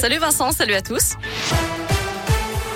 Salut Vincent, salut à tous.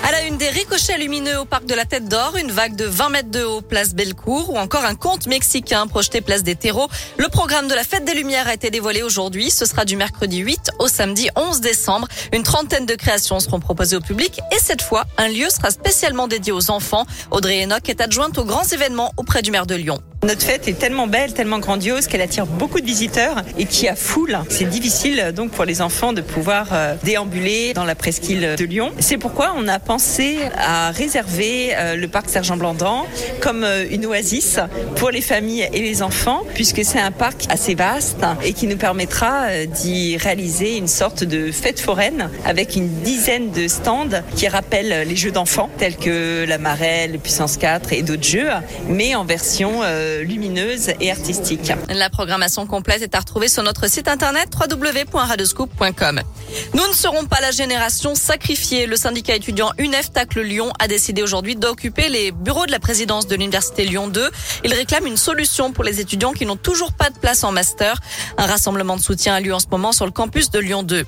À la une des ricochets lumineux au parc de la Tête d'Or, une vague de 20 mètres de haut place Bellecour ou encore un conte mexicain projeté place des terreaux. Le programme de la Fête des Lumières a été dévoilé aujourd'hui. Ce sera du mercredi 8 au samedi 11 décembre. Une trentaine de créations seront proposées au public et cette fois, un lieu sera spécialement dédié aux enfants. Audrey Enoch est adjointe aux grands événements auprès du maire de Lyon. Notre fête est tellement belle, tellement grandiose qu'elle attire beaucoup de visiteurs et qui a foule. C'est difficile donc pour les enfants de pouvoir euh, déambuler dans la presqu'île de Lyon. C'est pourquoi on a pensé à réserver euh, le parc Sergent Blandan comme euh, une oasis pour les familles et les enfants puisque c'est un parc assez vaste et qui nous permettra d'y réaliser une sorte de fête foraine avec une dizaine de stands qui rappellent les jeux d'enfants tels que la marelle, puissance 4 et d'autres jeux mais en version lumineuse et artistique. La programmation complète est à retrouver sur notre site internet www.radescoop.com. Nous ne serons pas la génération sacrifiée. Le syndicat étudiant UNEF Tacle Lyon a décidé aujourd'hui d'occuper les bureaux de la présidence de l'université Lyon 2. Il réclame une solution pour les étudiants qui n'ont toujours pas de place en master. Un rassemblement de soutien a lieu en ce moment sur le campus de Lyon 2.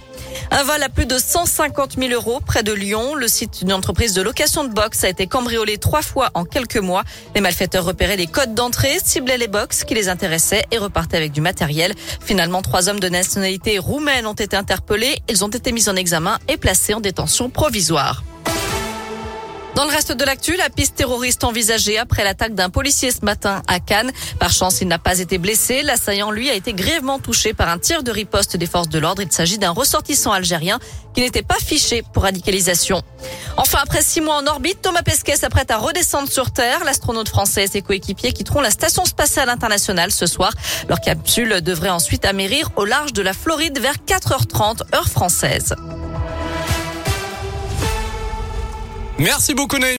Un vol à plus de 150 000 euros près de Lyon. Le site d'une entreprise de location de box a été cambriolé trois fois en quelques mois. Les malfaiteurs repéraient les codes d'entrée, ciblaient les box qui les intéressaient et repartaient avec du matériel. Finalement, trois hommes de nationalité roumaine ont été interpellés. Ils ont été mis en examen et placés en détention provisoire. Dans le reste de l'actu, la piste terroriste envisagée après l'attaque d'un policier ce matin à Cannes. Par chance, il n'a pas été blessé. L'assaillant, lui, a été grièvement touché par un tir de riposte des forces de l'ordre. Il s'agit d'un ressortissant algérien qui n'était pas fiché pour radicalisation. Enfin, après six mois en orbite, Thomas Pesquet s'apprête à redescendre sur Terre. L'astronaute français et ses coéquipiers quitteront la station spatiale internationale ce soir. Leur capsule devrait ensuite amérir au large de la Floride vers 4h30 heure française. Merci beaucoup Naïm.